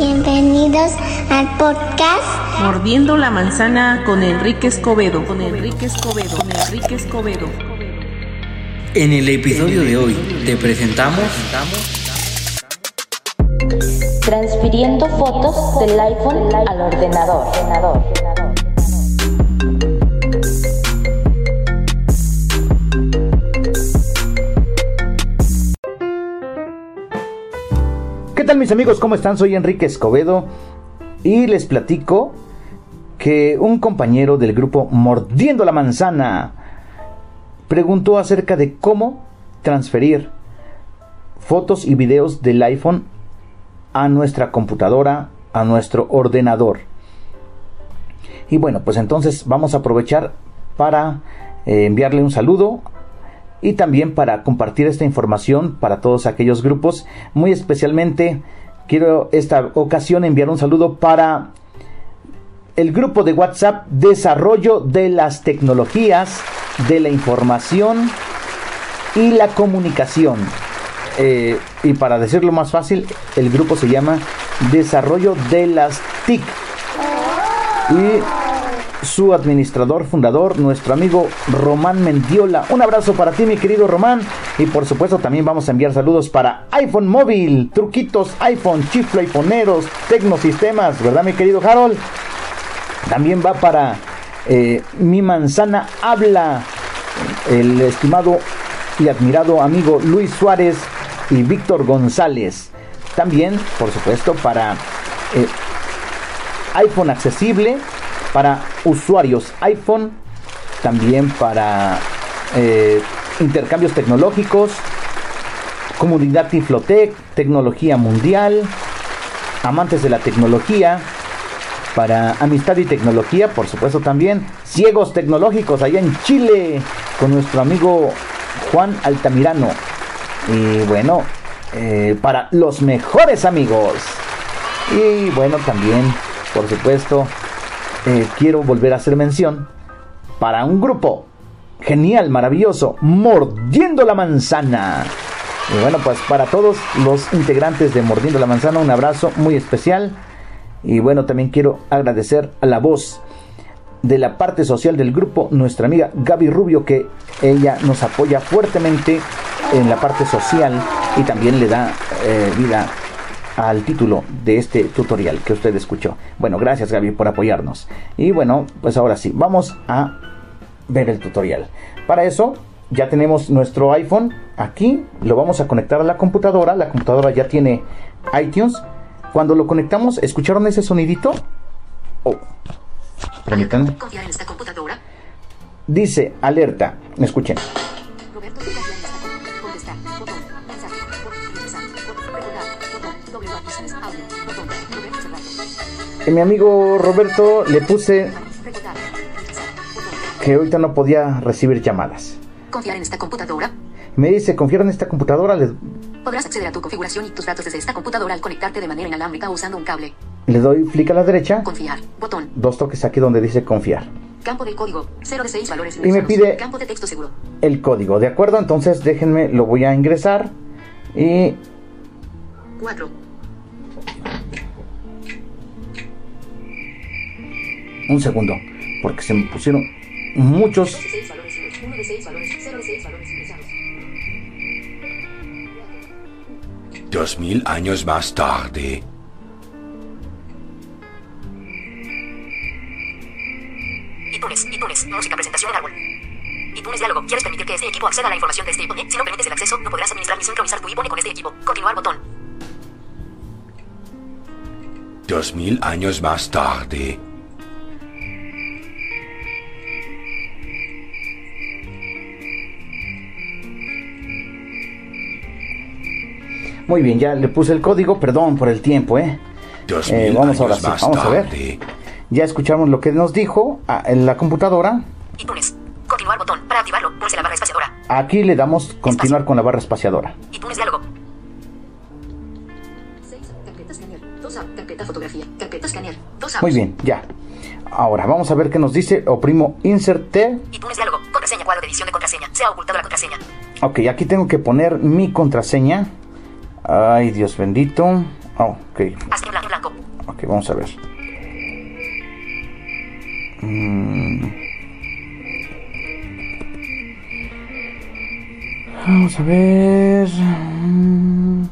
Bienvenidos al podcast Mordiendo la manzana con Enrique Escobedo. Con Enrique Escobedo. Con Enrique Escobedo. En el episodio de hoy te presentamos transfiriendo fotos del iPhone al ordenador. ¿Qué amigos? ¿Cómo están? Soy Enrique Escobedo y les platico que un compañero del grupo Mordiendo la Manzana preguntó acerca de cómo transferir fotos y videos del iPhone a nuestra computadora, a nuestro ordenador. Y bueno, pues entonces vamos a aprovechar para eh, enviarle un saludo y también para compartir esta información para todos aquellos grupos. Muy especialmente quiero esta ocasión enviar un saludo para el grupo de WhatsApp Desarrollo de las Tecnologías de la Información y la Comunicación. Eh, y para decirlo más fácil, el grupo se llama Desarrollo de las TIC. Y su administrador, fundador, nuestro amigo Román Mendiola. Un abrazo para ti, mi querido Román. Y por supuesto también vamos a enviar saludos para iPhone Móvil, truquitos iPhone, chiflo iPhoneeros, Tecnosistemas, ¿verdad, mi querido Harold? También va para eh, Mi Manzana Habla, el estimado y admirado amigo Luis Suárez y Víctor González. También, por supuesto, para eh, iPhone accesible, para usuarios iPhone, también para eh, intercambios tecnológicos, comunidad Tiflotec, tecnología mundial, amantes de la tecnología, para amistad y tecnología, por supuesto también, ciegos tecnológicos allá en Chile, con nuestro amigo Juan Altamirano. Y bueno, eh, para los mejores amigos. Y bueno, también, por supuesto, eh, quiero volver a hacer mención para un grupo genial, maravilloso, Mordiendo la Manzana. Y bueno, pues para todos los integrantes de Mordiendo la Manzana, un abrazo muy especial. Y bueno, también quiero agradecer a la voz de la parte social del grupo, nuestra amiga Gaby Rubio, que ella nos apoya fuertemente en la parte social y también le da eh, vida al título de este tutorial que usted escuchó. Bueno, gracias Gaby por apoyarnos. Y bueno, pues ahora sí, vamos a ver el tutorial. Para eso ya tenemos nuestro iPhone. Aquí, lo vamos a conectar a la computadora. La computadora ya tiene iTunes. Cuando lo conectamos, ¿escucharon ese sonidito? Oh, permítanme. Dice, alerta, escuchen. Mi amigo Roberto le puse que ahorita no podía recibir llamadas. Confiar en esta computadora. Me dice, confiar en esta computadora. Podrás acceder a tu configuración y tus datos desde esta computadora al conectarte de manera inalámbrica usando un cable. le doy clic a la derecha. Confiar. Botón. Dos toques aquí donde dice confiar. Campo de código. 0 de 6 valores Y me pide- Campo de texto seguro. El código, ¿de acuerdo? Entonces déjenme, lo voy a ingresar. Y 4. un segundo, porque se me pusieron muchos 6 valores ingresados. 1 de 6 valores. 0 de 6 valores ingresados. Dos mil años más tarde. iTunes. iTunes. Música. Presentación en árbol. iTunes Diálogo. ¿Quieres permitir que este equipo acceda a la información de este iPhone? Si no permites el acceso, no podrás administrar ni sincronizar tu iPhone con este equipo. Continuar botón. Dos mil años más tarde. Muy bien, ya le puse el código, perdón por el tiempo, ¿eh? Dos Eh, mil vamos ahora sí, vamos a ver. Ya escuchamos lo que nos dijo ah, en la computadora. iTunes. Continuar botón. Para activarlo, pulse la barra espaciadora. Aquí le damos continuar con la barra espaciadora. iTunes Diálogo. 6. Carpeta escanear. 2A. Carpeta fotografía. Carpeta escanear. 2A. Muy bien, ya. Ahora vamos a ver qué nos dice. Oprimo Insert T. iTunes Diálogo. Contraseña. Cuadro de edición de contraseña. Se ha ocultado la contraseña. Ok, aquí tengo que poner mi contraseña. Ay, Dios bendito. Oh, ok. Ok, vamos a ver. Mm. Vamos a ver. Mm.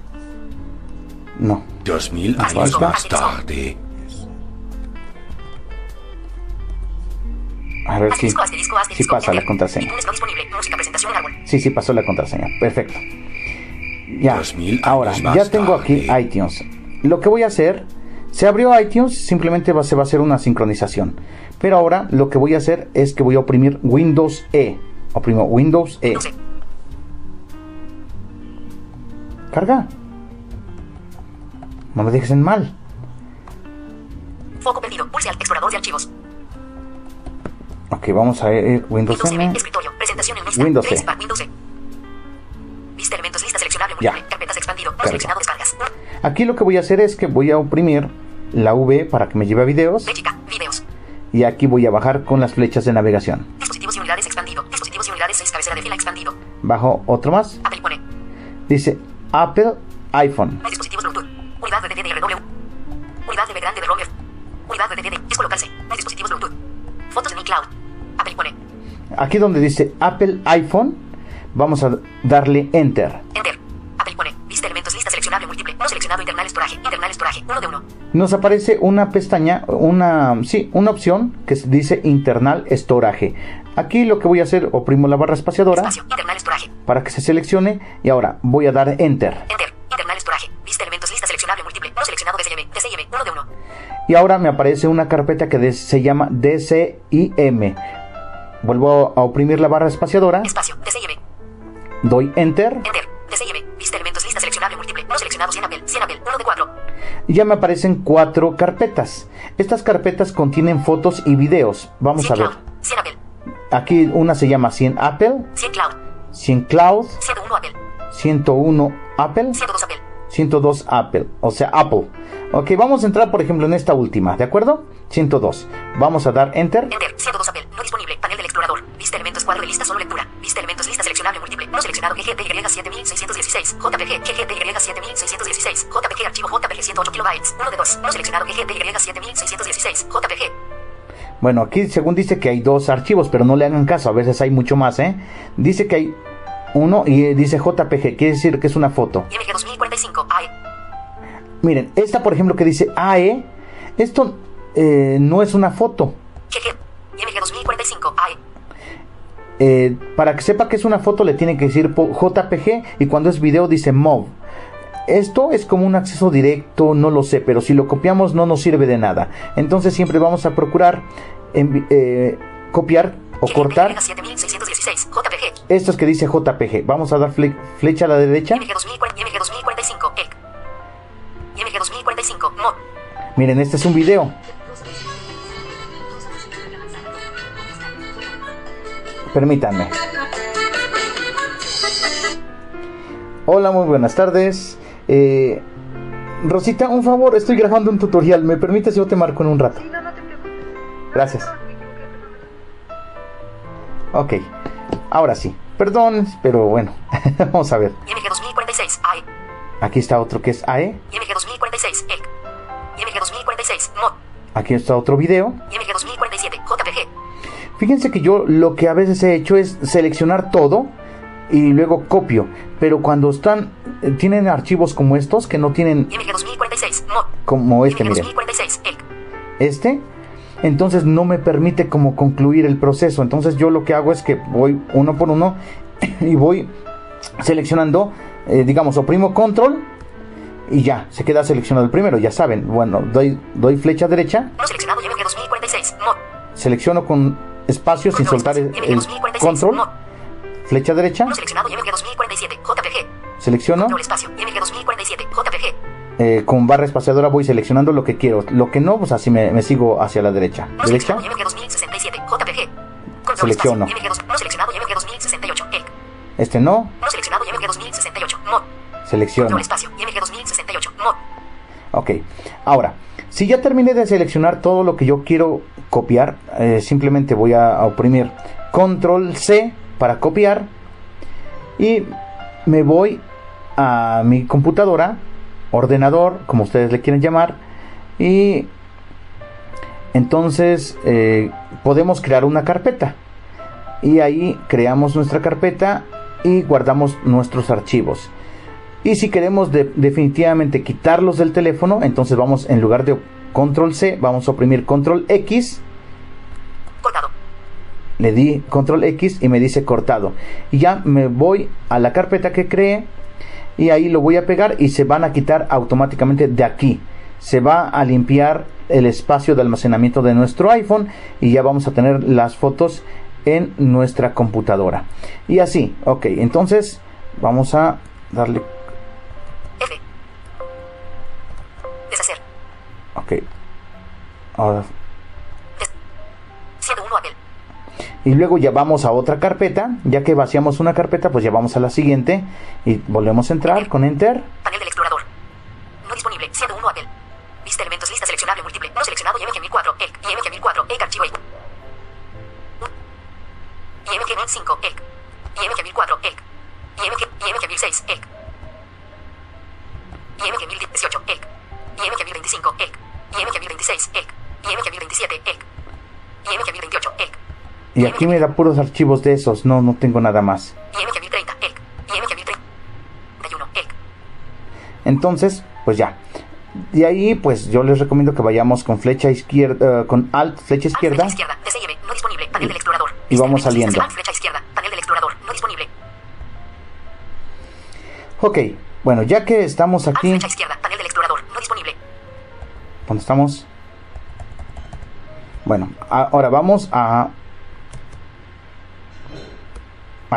No. Dos mil años más tarde. A ver si, si pasa la contraseña. Sí, sí, pasó la contraseña. Perfecto. Ya. Ahora, ya tengo aquí iTunes. Lo que voy a hacer, se abrió iTunes, simplemente va, se va a hacer una sincronización. Pero ahora lo que voy a hacer es que voy a oprimir Windows E. Oprimo Windows E. Carga. No me dejes en mal. Foco perdido. Pulse al explorador de archivos. Ok, vamos a ir Windows Windows M. M. Escritorio. Presentación en lista. Windows E. Windows E. Ya. Múltiple. Carpetas expandido. No Carga. seleccionado descargas. Aquí lo que voy a hacer es que voy a oprimir la V para que me lleve a videos. Y aquí voy a bajar con las flechas de navegación. Dispositivos y unidades expandido. Dispositivos y unidades 6 cabecera de fila expandido. Bajo otro más. Apple pone. Dice Apple iPhone. Dispositivos Bluetooth. Unidad de. Unidad grande de. Unidad de DVD. Es colocarse. No hay dispositivos Bluetooth. Fotos en iCloud. Apple pone. Aquí donde dice Apple iPhone, vamos a darle Enter. Enter. Seleccionado internal storage. Internal storage. Uno de. Nos aparece una pestaña, una, sí, una opción que se dice Internal Storage. Aquí lo que voy a hacer, oprimo la barra espaciadora Espacio. Internal storage. para que se seleccione y ahora voy a dar Enter. Enter. Internal storage. Vista elementos. Lista seleccionable múltiple. No seleccionado DCIM. DCIM. Uno de uno. Y ahora me aparece una carpeta que se llama DCIM. Vuelvo a oprimir la barra espaciadora, Espacio. DCIM. doy Enter Enter. DCIM. Seleccionado 100 Apple. 100 Apple. Uno de y ya me aparecen cuatro carpetas. Estas carpetas contienen fotos y videos. Vamos 100 a ver. Cloud. 100 Apple. Aquí una se llama 100 Apple, 100 Cloud. 100 Cloud, 101 Apple. 101 Apple, 102 Apple. 102 Apple, o sea, Apple. Ok, vamos a entrar por ejemplo en esta última, ¿de acuerdo? 102. Vamos a dar Enter. Enter. 102 Apple. No disponible. Panel del explorador. Vista elementos. Cuadro de lista. Solo lectura. Vista elementos. Lista seleccionable múltiple. No seleccionado. GGTY 7616. JPG. GGTY 7616. JPG. Archivo JPG 108 kilobytes. 1 de 2. No seleccionado. GGTY 7616. JPG. Bueno, aquí según dice que hay dos archivos, pero no le hagan caso, a veces hay mucho más, ¿eh? Dice que hay uno y dice JPG, quiere decir que es una foto. IMG 2045. AE. Miren, esta por ejemplo que dice AE, esto eh, no es una foto. GG. IMG 2045. AE. Eh, para que sepa que es una foto le tiene que decir JPG y cuando es video dice MOV. Esto es como un acceso directo, no lo sé, pero si lo copiamos no nos sirve de nada. Entonces siempre vamos a procurar eh, copiar o cortar GGTY 7616. JPG. estos que dice JPG. Vamos a dar fle- flecha a la derecha. IMG 2040. IMG 2045. ELC. IMG 2045. MOD. Miren, este es un video. Permítanme. Hola, muy buenas tardes. Eh, Rosita, un favor, estoy grabando un tutorial. ¿Me permites yo te marco en un rato? Gracias. Ok, ahora sí. Perdón, pero bueno, vamos a ver. IMG 2046. AE. Aquí está otro que es AE. IMG 2046. ELC. IMG 2046. MOD. Aquí está otro video. IMG 2047. JPG. Fíjense que yo lo que a veces he hecho es seleccionar todo y luego copio. Pero cuando están, eh, tienen archivos como estos que no tienen IMG 2046. MOD. como este, IMG miren, 2046. ELC. este, entonces no me permite como concluir el proceso. Entonces yo lo que hago es que voy uno por uno y voy seleccionando, eh, digamos, oprimo control y ya, se queda seleccionado el primero, ya saben. Bueno, doy, doy flecha derecha, No seleccionado IMG 2046. MOD. selecciono con espacio sin soltar el, espacio. IMG el 2046. control, flecha derecha, No seleccionado IMG 2047. JPG. selecciono. Control espacio. IMG 2047. JPG. eh, con barra espaciadora voy seleccionando lo que quiero. Lo que no, pues así me, me sigo hacia la derecha. Derecha, seleccionado IMG 2067. JPG. Control Selecciono. espacio. IMG 2. No seleccionado IMG 2068. ELC. este no, No seleccionado IMG 2068. MOD. selecciono. Control espacio. IMG 2068. MOD. Ok, ahora, si ya terminé de seleccionar todo lo que yo quiero copiar, eh, simplemente voy a, oprimir Control C para copiar y me voy a mi computadora, ordenador, como ustedes le quieren llamar, Y entonces eh, podemos crear una carpeta. Y ahí creamos nuestra carpeta y guardamos nuestros archivos. Y si queremos de- definitivamente quitarlos del teléfono, entonces vamos en lugar de control C, vamos a oprimir control X. Cortado. Le di control X y me dice cortado. Y ya me voy a la carpeta que creé y ahí lo voy a pegar y se van a quitar automáticamente de aquí. Se va a limpiar el espacio de almacenamiento de nuestro iPhone y ya vamos a tener las fotos en nuestra computadora. Y así, ok, entonces vamos a darle, Ahora, Des- 101 Apple. y luego ya vamos a otra carpeta, ya que vaciamos una carpeta, pues ya vamos a la siguiente y volvemos a entrar con enter. Panel del explorador. No disponible. 101 Apple. Vista elementos. Lista seleccionable múltiple. No seleccionado. IMG 1004. EC. IMG 1004. EC. Archivo EC. IMG 1005. EC. IMG 1004. EC. IMG, IMG 1006. EC. IMG 1018. EC. IMG 1025. EC. IMG 1026. EC. IMG 1027. EC. IMG 1028. EC. Y aquí me da puros archivos de esos, no, no tengo nada más. IMG 1030. EC. IMG 1031. EC. Entonces, pues ya. De ahí, pues yo les recomiendo que vayamos con flecha izquierda, eh, con alt flecha Alt, izquierda. Flecha izquierda. DCIB. No disponible. Panel del explorador. Y vamos saliendo. Alt, Flecha izquierda. Panel del explorador. No disponible. Ok, bueno, ya que estamos Alt, aquí, flecha izquierda. Panel del explorador. No disponible. ¿dónde estamos? Bueno, ahora vamos a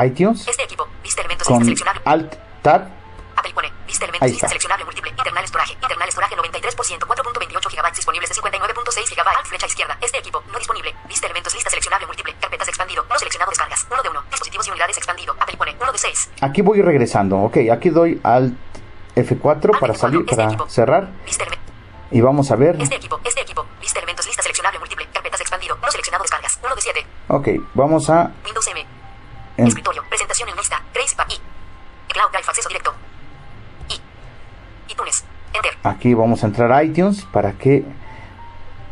iTunes Este equipo. Vista elementos. con seleccionable. alt tab. Apple pone. Vista elementos. Lista seleccionable múltiple. Internal storage. Internal storage 93%. 4.28 GB disponibles de 59.6 GB. Alt, flecha izquierda. Este equipo. No disponible. Vista elementos. Lista seleccionable múltiple. Carpetas expandido. No seleccionado descargas. 1 de 1. Dispositivos y unidades expandido. Apple pone. 1 de 6. Aquí voy regresando. Ok, aquí doy alt F4 para salir, para cerrar. Vista elementos. Y vamos a ver. Este equipo. Este Ok, vamos a... Windows M. en- Escritorio. Presentación en lista. Trace pa- I. Cloud Drive. Acceso directo. I. iTunes. Enter. Aquí vamos a entrar a iTunes para que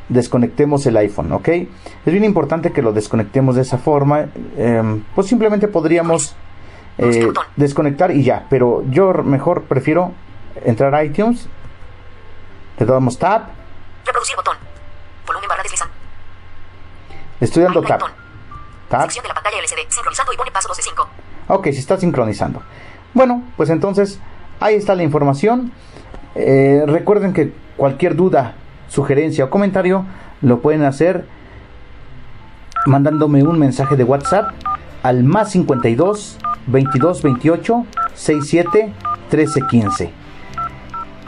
desconectemos el iPhone, ¿ok? Es bien importante que lo desconectemos de esa forma. em, pues simplemente podríamos eh, desconectar y ya. Pero yo mejor prefiero entrar a iTunes. Le damos tab. Reproducir botón. Volumen barra deslizante. Le estoy dando tab. Tab. Sección de la pantalla LCD. Sincronizando y pone paso 12 5. Ok, se está sincronizando. Bueno, pues entonces ahí está la información. Eh, recuerden que cualquier duda, sugerencia o comentario lo pueden hacer mandándome un mensaje de WhatsApp al más 52 22 28 67 13 15.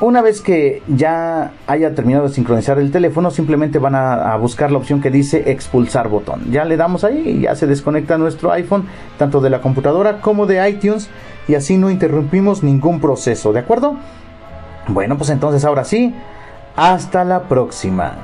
Una vez que ya haya terminado de sincronizar el teléfono, simplemente van a, buscar la opción que dice expulsar botón. Ya le damos ahí y ya se desconecta nuestro iPhone, tanto de la computadora como de iTunes, y así no interrumpimos ningún proceso, ¿de acuerdo? Bueno, pues entonces ahora sí, hasta la próxima.